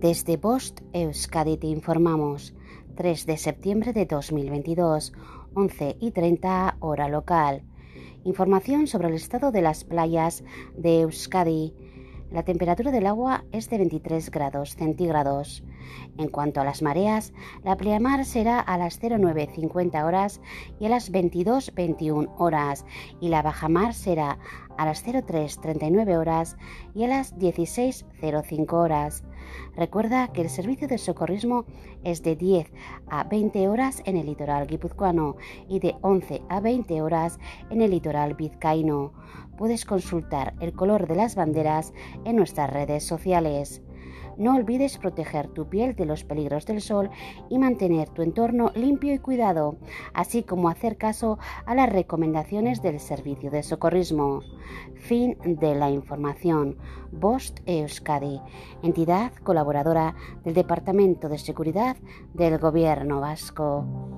Desde Bost Euskadi te informamos 3 de septiembre de 2022, 11 y 30 hora local. Información sobre el estado de las playas de Euskadi. La temperatura del agua es de 23 grados centígrados. En cuanto a las mareas, la pleamar será a las 09.50 horas y a las 22.21 horas y la bajamar será a las 03.39 horas y a las 16.05 horas. Recuerda que el servicio de socorrismo es de 10 a 20 horas en el litoral guipuzcoano y de 11 a 20 horas en el litoral vizcaíno. Puedes consultar el color de las banderas en nuestras redes sociales. No olvides proteger tu piel de los peligros del sol y mantener tu entorno limpio y cuidado, así como hacer caso a las recomendaciones del servicio de socorrismo. Fin de la información. Bost Euskadi, entidad colaboradora del Departamento de Seguridad del Gobierno Vasco.